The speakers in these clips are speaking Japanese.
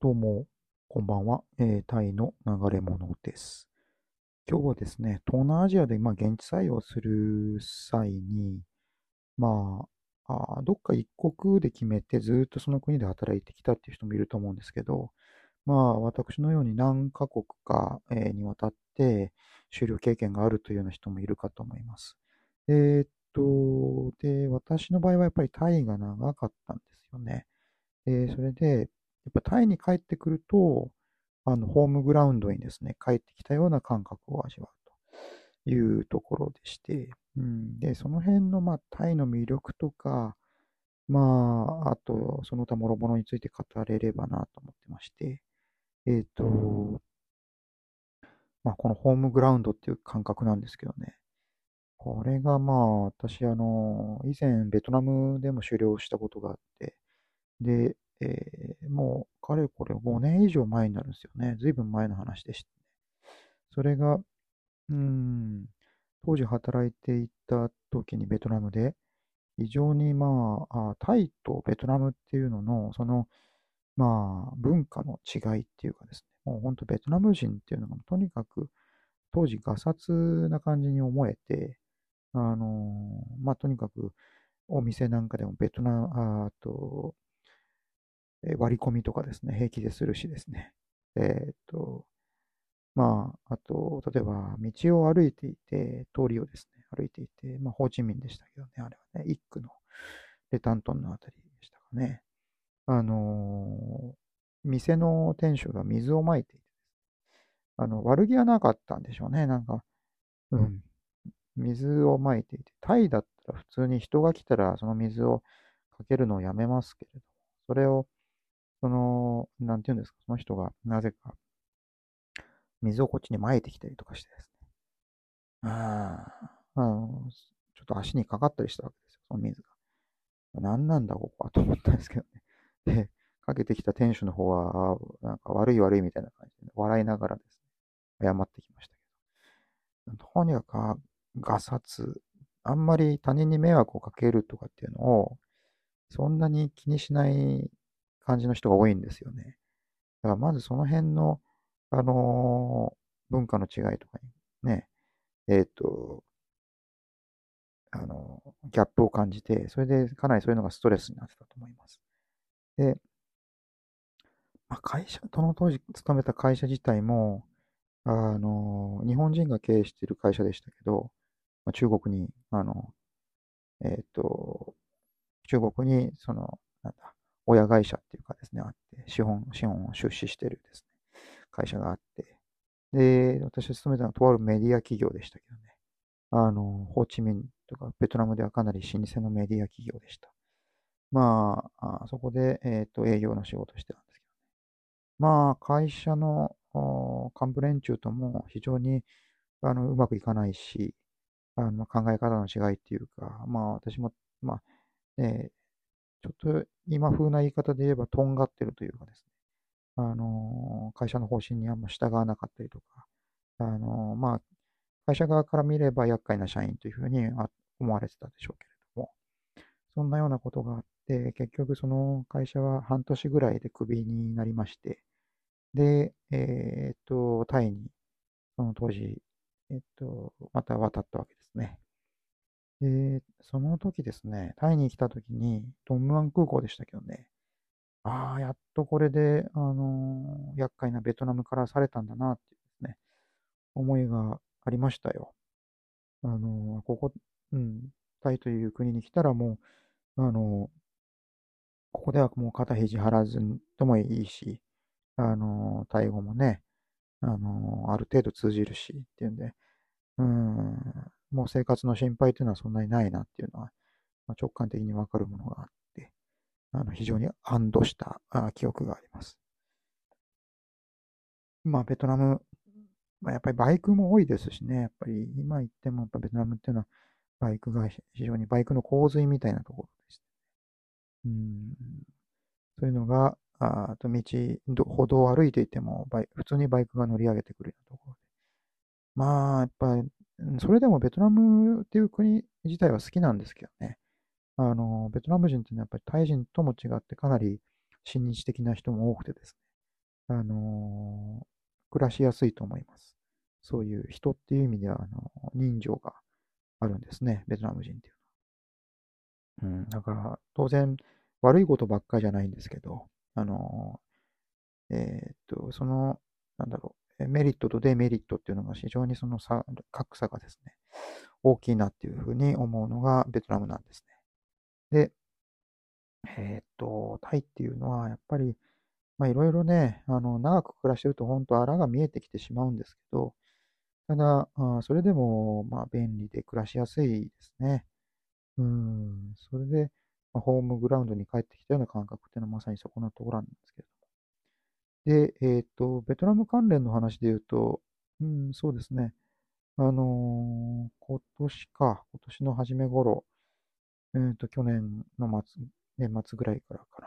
どうも、こんばんは。えータイの流れ物です。今日はですね、東南アジアで、まあ、現地採用する際に、まあ、あどっか一国で決めてずっとその国で働いてきたっていう人もいると思うんですけど、まあ、私のように何カ国か、えーにわたって就労経験があるというような人もいるかと思います。えーっと、で、私の場合はやっぱりタイが長かったんですよね。えそれで、やっぱタイに帰ってくると、あの、ホームグラウンドにですね、帰ってきたような感覚を味わうというところでして、うん、で、その辺の、まあ、タイの魅力とか、まあ、あと、その他諸々について語れればなと思ってまして、えっと、まあ、このホームグラウンドっていう感覚なんですけどね、これがまあ、私、あの、以前、ベトナムでも修行したことがあって、で、えーもう、かれこれ5年以上前になるんですよね。ずいぶん前の話でしたね。それが、うん、当時働いていた時にベトナムで、非常にまあ、タイとベトナムっていうのの、その、まあ、文化の違いっていうかですね、もう本当ベトナム人っていうのがとにかく当時ガサツな感じに思えて、あのまあ、とにかくお店なんかでもベトナム、あと、えー割り込みとかですね、平気でするしですね。えーっと、まあ、あと、例えば、道を歩いていて、通りをですね、歩いていて、まあ、ホーチミンでしたけどね、あれはね、一区のレタントンのあたりでしたかね。あのー店の店主が水をまいていて、あの、悪気はなかったんでしょうね、なんか、うん、水をまいていて、タイだったら普通に人が来たらその水をかけるのをやめますけれども、それを、その、なんていうんですか、その人がなぜか水をこっちに撒いてきたりとかしてですね。ああ、あの、ちょっと足にかかったりしたわけですよ、その水が。何なんだ、ここはと思ったんですけどね。で、かけてきた店主の方は、あなんか悪い悪いみたいな感じで、笑いながらですね、謝ってきましたけど。とにかくガサツ、あんまり他人に迷惑をかけるとかっていうのを、そんなに気にしない感じの人が多いんですよね。だからまずその辺の、あのー文化の違いとかにね、えっ、と、あのーギャップを感じて、それでかなりそういうのがストレスになってたと思います。で、まあ、会社、その当時勤めた会社自体も、あの日本人が経営している会社でしたけど、まあ、中国に、あの、えっ、と、中国に、その、なんだ、親会社っ資本、資本を出資してるですね、会社があって、で、私が勤めたのはとあるメディア企業でしたけどね、あの、ホーチミンとかベトナムではかなり老舗のメディア企業でした。まあ、あそこで、えっ、と、営業の仕事してたんですけどね。まあ、会社の幹部連中とも非常にあのうまくいかないし、あの考え方の違いっていうか、まあ私も、まあ、えーちょっと今風な言い方で言えば、とんがってるというかですね、あの会社の方針にあんま従わなかったりとか、あのまあ、会社側から見れば厄介な社員というふうに思われてたでしょうけれども、そんなようなことがあって、結局その会社は半年ぐらいでクビになりまして、で、えーっと、タイに、その当時、えっと、また渡ったわけですね。で、その時ですね、タイに来た時に、ドンムアン空港でしたけどね、ああ、やっとこれで、あのー厄介なベトナムからされたんだなっていうですね、思いがありましたよ。あのーここ、うん、タイという国に来たらもう、あのーここではもう肩肘張らずともいいし、あのータイ語もね、あのある程度通じるしっていうんで、うん、もう生活の心配というのはそんなにないなっていうのは、まあ、直感的にわかるものがあって、あの非常に安堵したあ記憶があります。まあ、ベトナム、まあ、やっぱりバイクも多いですしね、やっぱり今言ってもやっぱベトナムっていうのはバイクが非常にバイクの洪水みたいなところです。うん、そういうのが、あと道、ど歩道を歩いていてもバイ、普通にバイクが乗り上げてくるようなところで。まあ、やっぱり、それでもベトナムっていう国自体は好きなんですけどね。あの、ベトナム人っていうのはやっぱりタイ人とも違ってかなり親日的な人も多くてですね。あの暮らしやすいと思います。そういう人っていう意味では、あの人情があるんですね、ベトナム人っていうのは。うん、だから、当然、悪いことばっかじゃないんですけど、あのえー、っと、その、なんだろう、メリットとデメリットっていうのが非常にその差、格差がですね、大きいなっていうふうに思うのがベトナムなんですね。で、えー、っと、タイっていうのは、やっぱり、まあいろいろね、あの、長く暮らしてると本当、あらが見えてきてしまうんですけど、ただ、あそれでも、まあ便利で暮らしやすいですね。うん、それで、まあ、ホームグラウンドに帰ってきたような感覚っていうのはまさにそこのところなんですけどで、えっ、と、ベトナム関連の話で言うと、うん、そうですね。あのー今年か、今年の初め頃、えっ、と、去年の末、年末ぐらいからか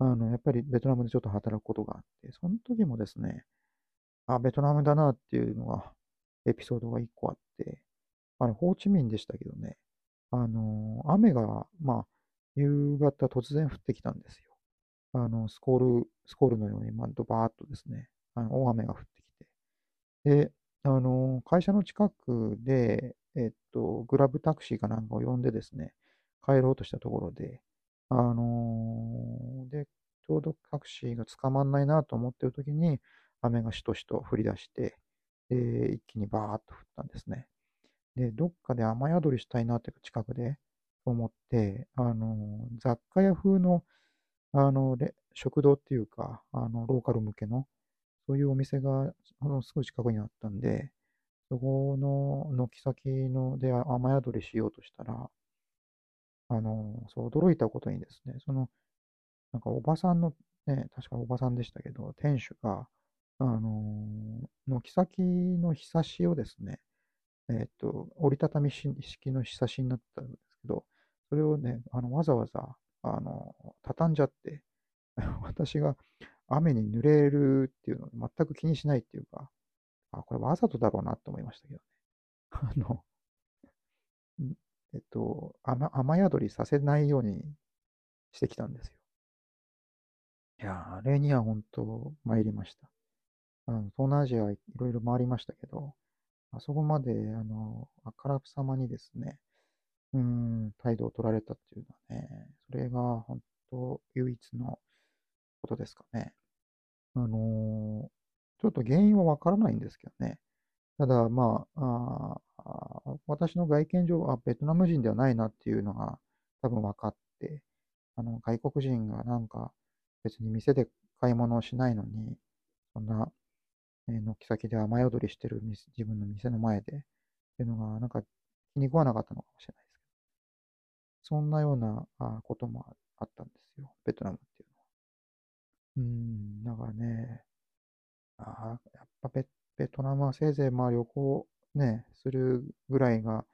な。あの、やっぱりベトナムでちょっと働くことがあって、その時もですね、あ、ベトナムだなっていうのが、エピソードが一個あって、あの、ホーチミンでしたけどね、あの雨が、まあ、夕方突然降ってきたんですよ。あの、スコール、スコールのように、まあ、ドバーっとですね、あの大雨が降ってきて、で、あの、会社の近くで、えっと、グラブタクシーかなんかを呼んでですね、帰ろうとしたところで、あので、ちょうどタクシーが捕まんないなと思ってる時に、雨がしとしと降り出して、で、一気にバーっと降ったんですね。で、どっかで雨宿りしたいなっていうか近くで、と思って、あの雑貨屋風のあの、で、食堂っていうか、あの、ローカル向けの、そういうお店が、あの、すぐ近くにあったんで、そこの軒先ので雨宿りしようとしたら、あの、そう、驚いたことにですね、その、なんかおばさんの、ね、確かおばさんでしたけど、店主が、あの、軒先のひさしをですね、えっと、折りたたみ式のひさしになったんですけど、それをね、あの、わざわざ、あの、畳んじゃって、私が雨に濡れるっていうのを全く気にしないっていうか、あ、これわざとだろうなと思いましたけどね。あの、えっと、雨雨宿りさせないようにしてきたんですよ。いや、あれには本当参りました。あの東南アジアいろいろ回りましたけど、あそこまで、あの、あからさまにですね、うん、態度を取られたっていうのはね、それが本当唯一のことですかね。あの、ちょっと原因はわからないんですけどね。ただ、まあ、あ私の外見上はベトナム人ではないなっていうのが多分分かって、あの外国人がなんか別に店で買い物をしないのに、そんな、えー、軒先で雨宿りしてる自分の店の前でっていうのがなんか気に食わなかったのかもしれない。そんなようなこともあったんですよ、ベトナムっていうのは。うん、だからね、あやっぱベベトナムはせいぜいまあ旅行ね、するぐらいが、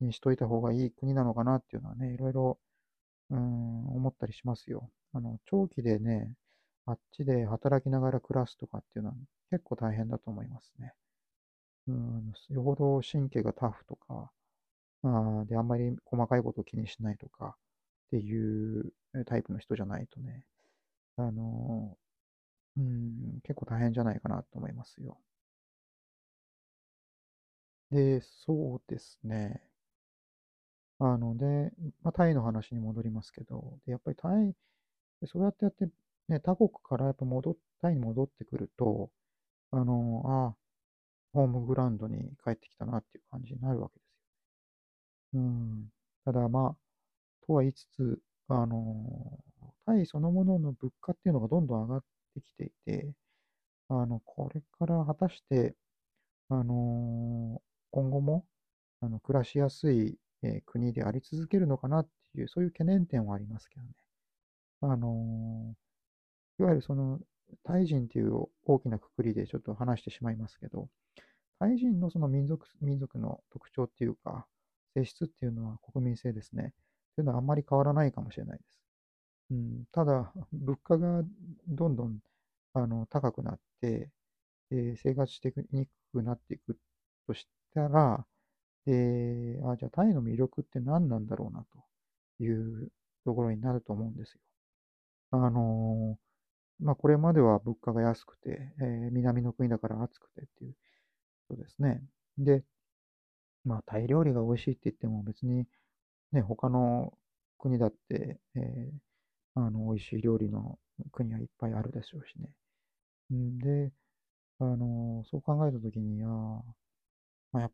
にしといた方がいい国なのかなっていうのはね、いろいろ、うん、思ったりしますよ。あの、長期でね、あっちで働きながら暮らすとかっていうのは結構大変だと思いますね。うん、よほど神経がタフとか、あで、あんまり細かいことを気にしないとかっていうタイプの人じゃないとね、あの、うん、結構大変じゃないかなと思いますよ。で、そうですね。あの、で、まあ、タイの話に戻りますけど、で、やっぱりタイ、そうやってやって、ね、他国からやっぱ戻っ、タイに戻ってくると、あの、ああ、ホームグラウンドに帰ってきたなっていう感じになるわけです。うん。ただまあ、とは言いつつ、あの、タイそのものの物価っていうのがどんどん上がってきていて、あの、これから果たして、あの、今後も、あの、暮らしやすい、えー国であり続けるのかなっていう、そういう懸念点はありますけどね。あの、いわゆるその、タイ人っていう大きなくくりでちょっと話してしまいますけど、タイ人のその民族、民族の特徴っていうか、性質っていうのは国民性ですね。というのはあんまり変わらないかもしれないです。うん、ただ、物価がどんどんあの高くなって、で生活してにくくなっていくとしたら、であじゃあタイの魅力って何なんだろうなというところになると思うんですよ。あのまあ、これまでは物価が安くて、えー南の国だから暑くてっていうことですね。で、まあ、タイ料理が美味しいって言っても別に、ね、他の国だって、えーあの、美味しい料理の国はいっぱいあるでしょうしね。んで、あの、そう考えたときに、あーまあ、や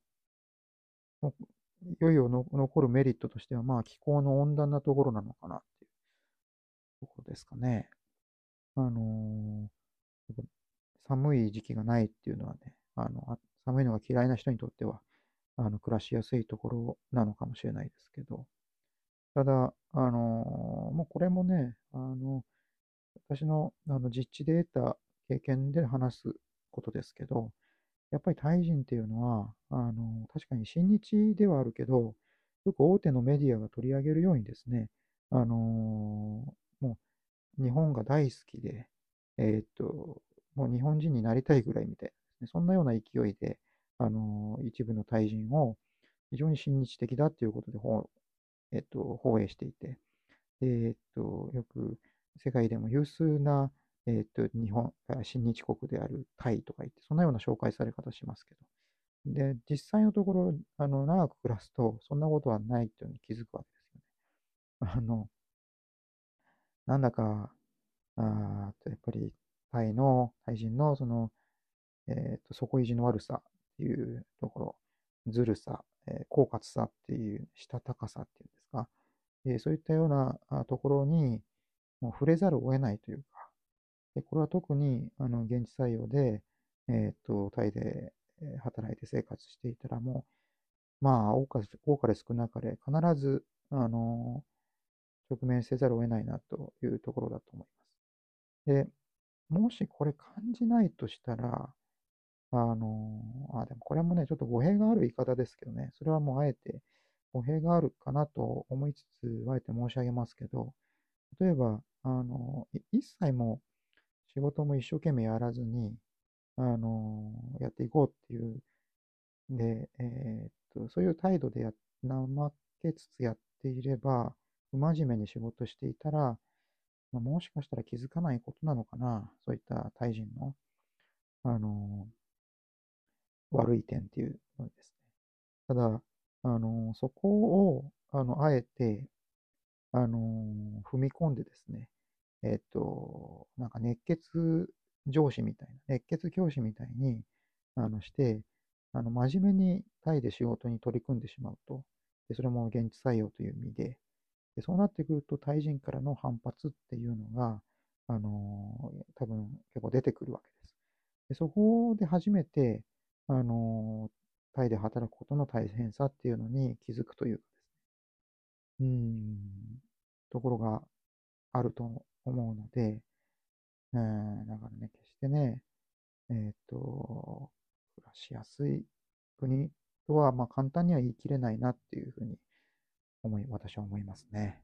いよいよの残るメリットとしては、まあ、気候の温暖なところなのかなっていうところですかね。あのやっぱ寒い時期がないっていうのはね、あの、寒いのが嫌いな人にとっては、あの、暮らしやすいところなのかもしれないですけど、ただ、あのもうこれもね、あの、私のあの実地で得た経験で話すことですけど、やっぱりタイ人っていうのは、あの、確かに親日ではあるけど、よく大手のメディアが取り上げるようにですね、あのもう日本が大好きで、えーっと、もう日本人になりたいぐらいみたいなね、そんなような勢いで、あの一部のタイ人を非常に親日的だっていうことで、えっと、放映していて、えっと、よく世界でも有数な、えっと、日本、親日国であるタイとか言って、そんなような紹介され方しますけど、で、実際のところ、あの、長く暮らすと、そんなことはないっていうのに気づくわけですよね。あの、なんだか、あ、やっぱり、タイの、タイ人の、その、えっと、底意地の悪さいうところ、ずるさ、え狡猾さっていう、したたかさっていうんですか、えそういったようなところに、もう触れざるを得ないというか、でこれは特に、あの、現地採用で、えっと、タイで、働いて生活していたら、もう、まあ、多か多かれ少なかれ、必ず、あの直面せざるを得ないなというところだと思います。で、もしこれ感じないとしたら、あの、あ、でもこれもね、ちょっと語弊がある言い方ですけどね、それはもうあえて語弊があるかなと思いつつ、あえて申し上げますけど、例えば、あの、一切も仕事も一生懸命やらずに、あの、やっていこうっていう、で、えーっと、そういう態度でや、怠けつつやっていれば、不真面目に仕事していたら、まあ、もしかしたら気づかないことなのかな、そういったタイ人の、あの、悪い点っていうのですね。ただ、あの、そこを、あの、あえて、あの、踏み込んでですね、えっと、なんか熱血上司みたいな、熱血教師みたいに、あの、して、あの、真面目にタイで仕事に取り組んでしまうと、で、それも現地採用という意味で、で、そうなってくると、タイ人からの反発っていうのが、あの、多分結構出てくるわけです。で、そこで初めて、あの、タイで働くことの大変さっていうのに気づくというかですね、うん、ところがあると思うので、えー、だからね、決してね、えーっと、暮らしやすい国とは、まあ、簡単には言い切れないなっていうふうに思い、私は思いますね。